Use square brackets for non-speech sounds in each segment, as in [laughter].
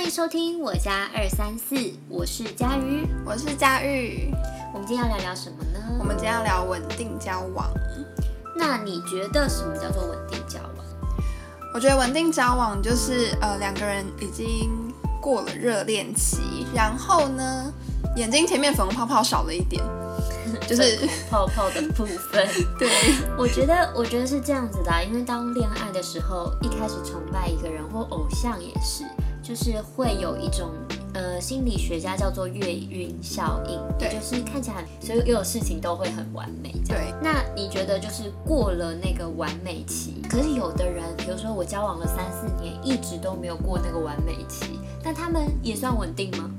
欢迎收听我家二三四，我是佳瑜，我是佳玉。我们今天要聊聊什么呢？我们今天要聊稳定交往。那你觉得什么叫做稳定交往？我觉得稳定交往就是呃两个人已经过了热恋期，然后呢眼睛前面粉红泡泡少了一点，[laughs] 就是泡泡的部分。[laughs] 对，我觉得我觉得是这样子的啊，因为当恋爱的时候，一开始崇拜一个人或偶像也是，就是会有一种呃心理学家叫做月晕效应，对就是看起来所有有事情都会很完美这样。对，那你觉得就是过了那个完美期，可是有的人，比如说我交往了三四年，一直都没有过那个完美期，那他们也算稳定吗？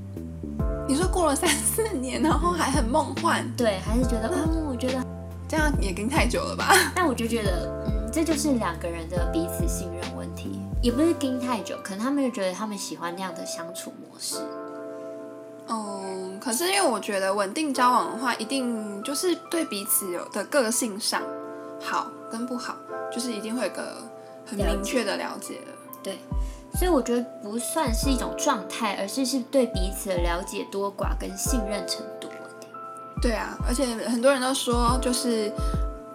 你说过了三四年，然后还很梦幻，对，还是觉得嗯，我觉得，[laughs] 这样也跟太久了吧？[laughs] 但我就觉得嗯，这就是两个人的彼此信任问题，也不是盯太久，可能他们就觉得他们喜欢那样的相处模式。嗯，可是因为我觉得稳定交往的话，一定就是对彼此有的个性上好跟不好，就是一定会有个很明确的了解了。对，所以我觉得不算是一种状态，而是是对彼此的了解多寡跟信任程度问题。对啊，而且很多人都说，就是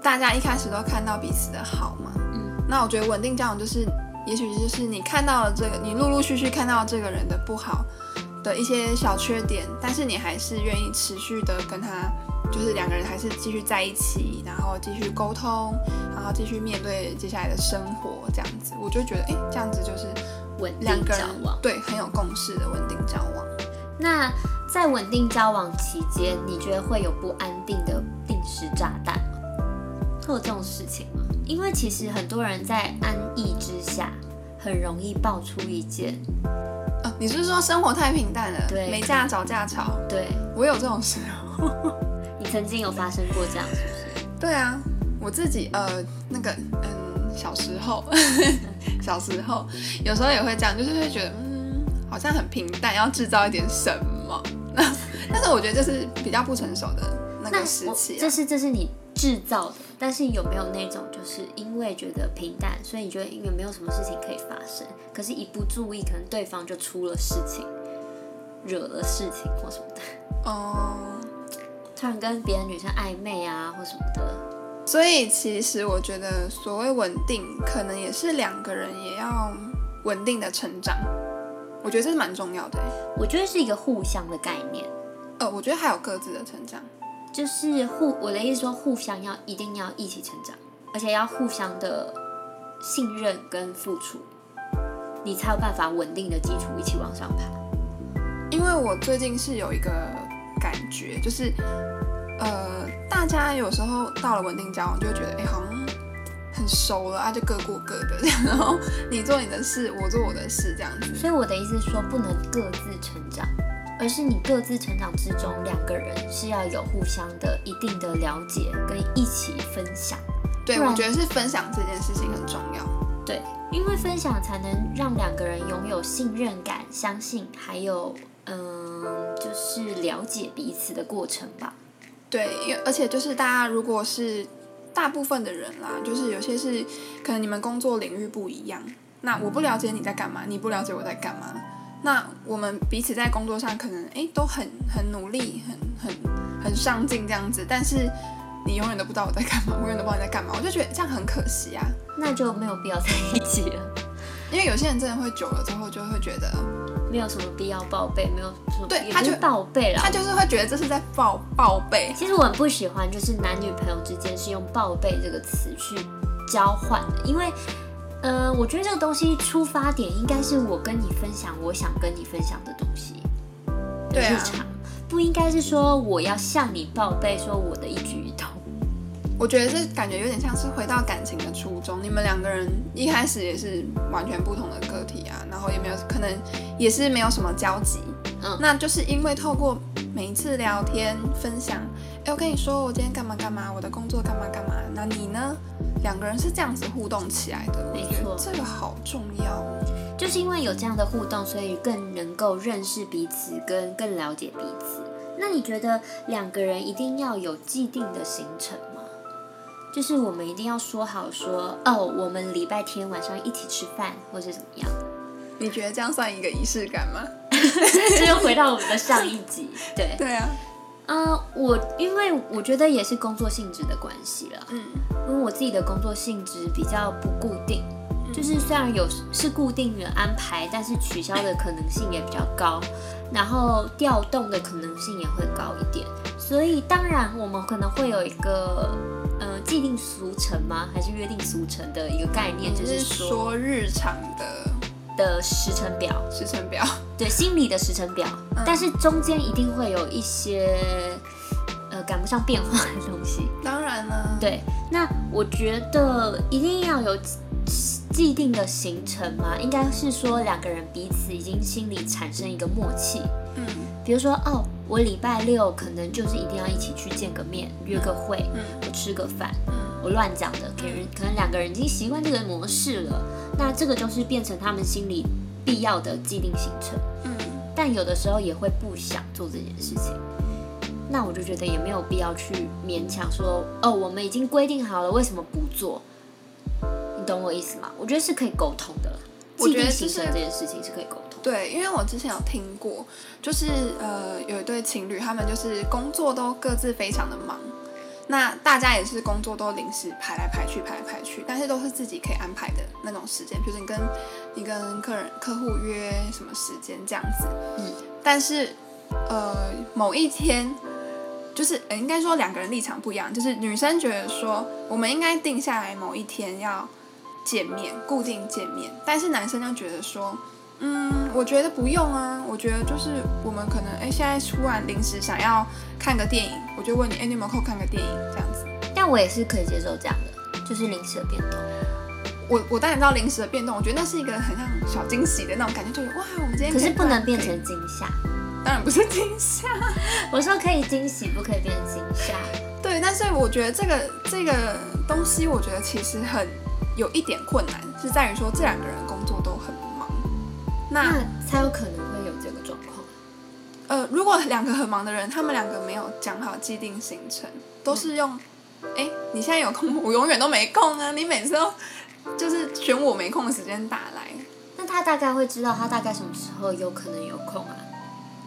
大家一开始都看到彼此的好嘛。嗯，那我觉得稳定交往就是，也许就是你看到了这个，你陆陆续续看到这个人的不好的一些小缺点，但是你还是愿意持续的跟他，就是两个人还是继续在一起，然后继续沟通，然后继续面对接下来的生活，这样子，我就觉得，哎，这样子就是稳两个人定交往。对很有共识的稳定交往。那在稳定交往期间，你觉得会有不安定的定时炸弹吗？会有这种事情吗？因为其实很多人在安逸之下，很容易爆出一件哦，你是说生活太平淡了，对没架找架吵？对我有这种时候。[laughs] 你曾经有发生过这样，是不是？对啊，我自己呃那个嗯小时候，[laughs] 小时候有时候也会这样，就是会觉得嗯好像很平淡，要制造一点什么。[laughs] 但是我觉得这是比较不成熟的那那个时期、啊这。是这是你制造的，但是有没有那种就是因为觉得平淡，所以你觉得因为没有什么事情可以发生，可是一不注意，可能对方就出了事情，惹了事情或什么的。哦、突然跟别的女生暧昧啊，或什么的，所以其实我觉得所谓稳定，可能也是两个人也要稳定的成长。我觉得这是蛮重要的欸。我觉得是一个互相的概念，呃，我觉得还有各自的成长。就是互我的意思说，互相要一定要一起成长，而且要互相的信任跟付出，你才有办法稳定的基础一起往上爬。因为我最近是有一个感觉，就是呃，大家有时候到了稳定交往，就会觉得哎、好像很熟了啊，就各过各的，[laughs] 然后你做你的事，我做我的事，这样子。所以我的意思是说，不能各自成长，而是你各自成长之中，两个人是要有互相的一定的了解跟一起分享。对，我觉得是分享这件事情很重要。对，因为分享才能让两个人拥有信任感、相信，还有嗯，就是了解彼此的过程吧。对，而且就是大家如果是大部分的人啦，就是有些是可能你们工作领域不一样，那我不了解你在干嘛，你不了解我在干嘛，那我们彼此在工作上可能诶都很很努力，很很很上进这样子，但是你永远都不知道我在干嘛，我永远都不知道你在干嘛，[laughs] 我就觉得这样很可惜啊。那就没有必要在一起了，因为有些人真的会久了之后就会觉得，没有什么必要报备，没有什么对他就报备了他。就是会觉得这是在报报备，其实我很不喜欢，就是男女朋友之间是用“报备”这个词去交换的，因为，呃，我觉得这个东西出发点应该是我跟你分享我想跟你分享的东西的对啊。日常，不应该是说我要向你报备说我的一举一动。我觉得这感觉有点像是回到感情的初衷，你们两个人一开始也是完全不同的个体啊，然后也没有可能也是没有什么交集，嗯。那就是因为透过每一次聊天分享，哎，我跟你说我今天干嘛干嘛，我的工作干嘛干嘛，那你呢？两个人是这样子互动起来的，没错这个好重要。就是因为有这样的互动，所以更能够认识彼此，跟更了解彼此。那你觉得两个人一定要有既定的行程吗？就是我们一定要说好说，哦，我们礼拜天晚上一起吃饭，或是怎么样？你觉得这样算一个仪式感吗？[laughs] 这又回到我们的上一集，对，[laughs] 对啊，嗯，我因为我觉得也是工作性质的关系了，嗯因为我自己的工作性质比较不固定，就是虽然有是固定的安排，但是取消的可能性也比较高，然后调动的可能性也会高一点，所以当然我们可能会有一个呃既定俗成吗？还是约定俗成的一个概念，就就是说日常的的时程表，时程表。[laughs] 对心理的时程表，但是中间一定会有一些呃赶不上变化的东西。当然了，对，那我觉得一定要有既定的行程嘛，应该是说两个人彼此已经心里产生一个默契。嗯。比如说，哦，我礼拜六可能就是一定要一起去见个面，约个会，嗯。我吃个饭，嗯我乱讲的，可能可能两个人已经习惯这个模式了，那这个就是变成他们心里必要的既定行程。嗯但有的时候也会不想做这件事情，那我就觉得也没有必要去勉强说，哦，我们已经规定好了，为什么不做？你懂我意思吗？我觉得是可以沟通的，我觉得既定行程这件事情是可以沟通。对，因为我之前有听过，就是呃有一对情侣，他们就是工作都各自非常的忙，那大家也是工作都临时排来排去，排来排去，但是都是自己可以安排的那种时间，比如说你跟你跟客人客户约什么时间这样子，嗯，但是呃某一天。就是，呃，应该说两个人立场不一样。就是女生觉得说，我们应该定下来某一天要见面，固定见面，但是男生就觉得说，嗯，我觉得不用啊。我觉得就是我们可能哎，现在突然临时想要看个电影，我就问你，哎，你有没有空看个电影这样子？但我也是可以接受这样的，就是临时的变动。我我当然知道临时的变动，我觉得那是一个很像小惊喜的那种感觉，就是哇，我们今天可是不能变成惊吓。当然不是惊吓，[laughs] 我说可以惊喜，不可以变成惊吓。对，但是我觉得这个这个东西，我觉得其实很有一点困难，是在于说这两个人那那才有可能会有这个状况。呃，如果两个很忙的人，他们两个没有讲好既定行程，都是用，哎、你现在有空，我永远都没空啊！你每次都就是选我没空的时间打来，那他大概会知道他大概什么时候有可能有空啊？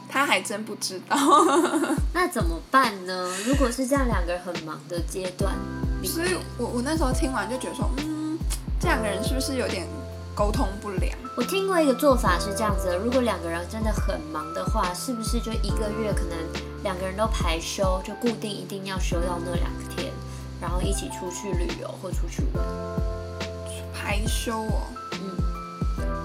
他还真不知道。[laughs] 那怎么办呢？如果是这样两个人很忙的阶段所以，我我那时候听完就觉得说，嗯，这两个人是不是有点沟通不良？我听过一个做法是这样子的：如果两个人真的很忙的话，是不是就一个月可能两个人都排休，就固定一定要休到那两天，然后一起出去旅游或出去玩？排休哦，嗯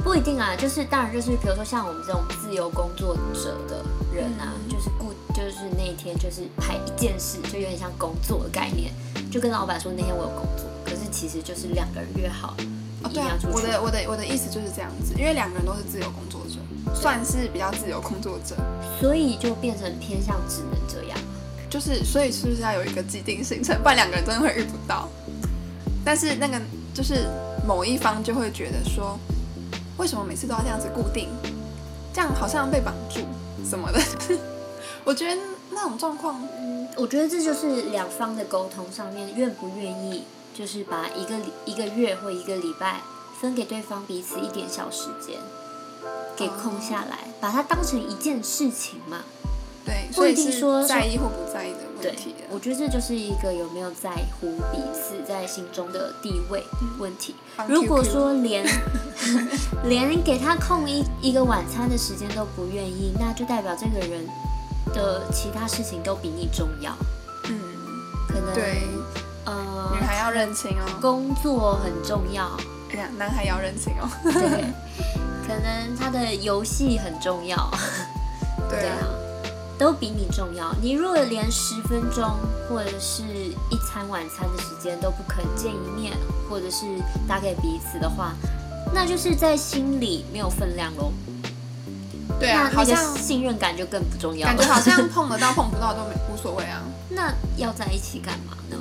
不一定啊，就是当然就是比如说像我们这种自由工作者的人啊，嗯就是固就是那一天就是排一件事，就有点像工作的概念，就跟老板说那天我有工作，可是其实就是两个人约好哦对啊。我的我的我的意思就是这样子，因为两个人都是自由工作者，算是比较自由工作者，所以就变成偏向只能这样。就是所以是不是要有一个既定行程，不然两个人真的会遇不到。但是那个就是某一方就会觉得说，为什么每次都要这样子固定？这样好像被绑住什么的。[laughs] 我觉得那种状况，嗯，我觉得这就是两方的沟通上面愿不愿意，就是把一个礼一个月或一个礼拜分给对方彼此一点小时间，给空下来，把它当成一件事情嘛。对，不一定说在意或不在意的问题了，我觉得这就是一个有没有在乎彼此在心中的地位问题。放如果说连 [laughs] 连给他空一一个晚餐的时间都不愿意，那就代表这个人的其他事情都比你重要。嗯，可能对，孩要认清哦，工作很重要，哎呀，男孩也要认清哦，对，[laughs] 可能他的游戏很重要，[laughs] 对啊，对啊，都比你重要。你如果连十分钟或者是一餐晚餐的时间都不肯见一面，或者是打给彼此的话，那就是在心里没有分量喽。对啊，好像信任感就更不重要了。感觉好像碰得到 [laughs] 碰不到都没无所谓啊，那要在一起干嘛呢？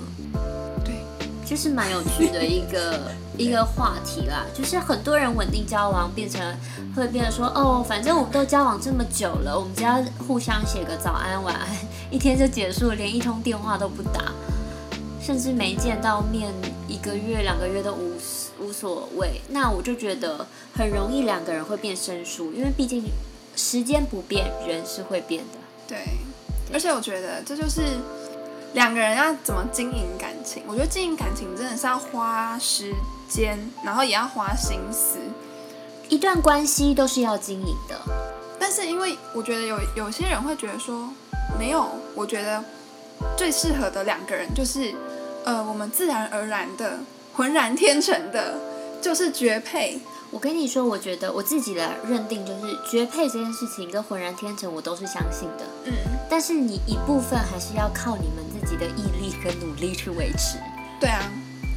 对，就是蛮有趣的一个 [laughs] 一个话题啦，就是很多人稳定交往变成会变得说，哦，反正我们都交往这么久了，我们只要互相写个早安晚安，一天就结束了，连一通电话都不打，甚至没见到面一个月两个月都无无无所谓，那我就觉得很容易两个人会变生疏，因为毕竟时间不变，人是会变的。对，而且我觉得这就是两个人要怎么经营感情。我觉得经营感情真的是要花时间，然后也要花心思。一段关系都是要经营的，但是因为我觉得有有些人会觉得说，没有，我觉得最适合的两个人就是，呃，我们自然而然的、浑然天成的，就是绝配。我跟你说，我觉得我自己的认定就是绝配这件事情跟浑然天成，我都是相信的。嗯，但是你一部分还是要靠你们自己的毅力跟努力去维持。对啊。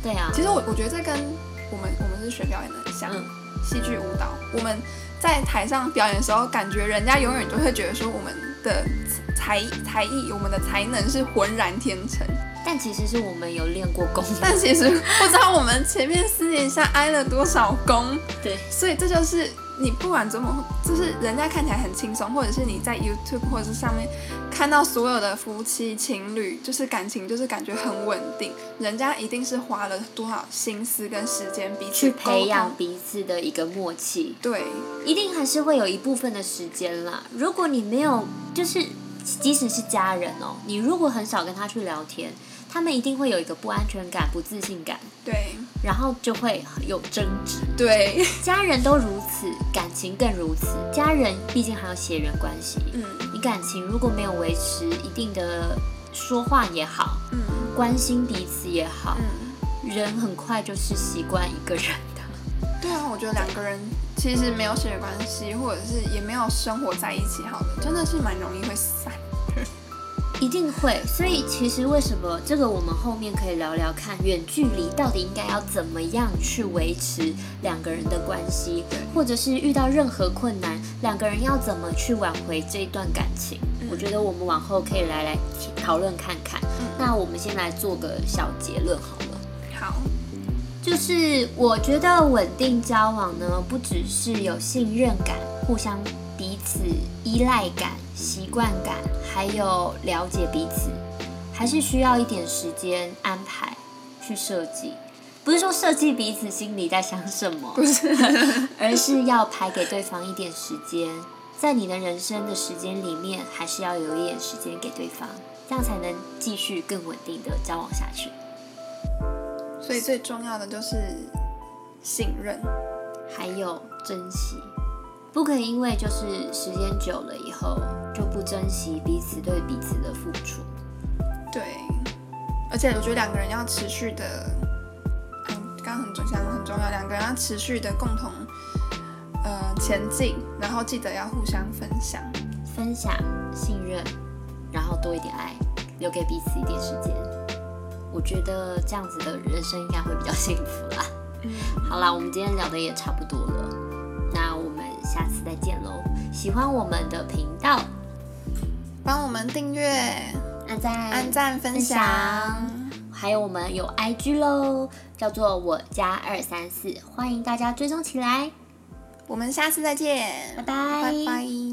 对啊，其实我我觉得这跟我们我们是学表演的很像，嗯戏剧舞蹈。我们在台上表演的时候，感觉人家永远都会觉得说我们的才才艺、我们的才能是浑然天成，但其实是我们有练过功。[laughs] 但其实不知道我们前面私底下挨了多少功。对，所以这就是你不管怎么，就是人家看起来很轻松，或者是你在 YouTube 或者是上面看到所有的夫妻情侣，就是感情就是感觉很稳定，人家一定是花了多少心思跟时间彼此去培养彼此的一个默契，对，一定还是会有一部分的时间啦。如果你没有，就是即使是家人哦，你如果很少跟他去聊天，他们一定会有一个不安全感、不自信感，对，然后就会有争执。对，家人都如此，感情更如此。家人毕竟还有血缘关系，嗯你感情如果没有维持一定的说话也好，嗯关心彼此也好，嗯，人很快就是习惯一个人的。对啊，我觉得两个人其实没有血缘关系，或者是也没有生活在一起，好了，真的是蛮容易会散。一定会，所以其实为什么这个我们后面可以聊聊看，远距离到底应该要怎么样去维持两个人的关系，或者是遇到任何困难，两个人要怎么去挽回这一段感情？我觉得我们往后可以来来讨论看看。那我们先来做个小结论好了。好，就是我觉得稳定交往呢，不只是有信任感、互相彼此依赖感、习惯感，还有了解彼此，还是需要一点时间安排去设计。不是说设计彼此心里在想什么，不是，[laughs] 而是要排给对方一点时间，在你的人生的时间里面，还是要有一点时间给对方，这样才能继续更稳定的交往下去。所以最重要的就是信任。还有珍惜，不可以因为就是时间久了以后就不珍惜彼此对彼此的付出。对，而且我觉得两个人要持续的，嗯，刚刚很重讲得很重要，两个人要持续的共同呃前进，然后记得要互相分享。分享、信任，然后多一点爱，留给彼此一点时间。我觉得这样子的人生应该会比较幸福啦。嗯，好啦，我们今天聊的也差不多了，下次再见喽。喜欢我们的频道，帮我们订阅、按赞、按赞、分享。还有我们有 IG 喽，叫做我家二三四，欢迎大家追踪起来。我们下次再见，拜拜拜拜。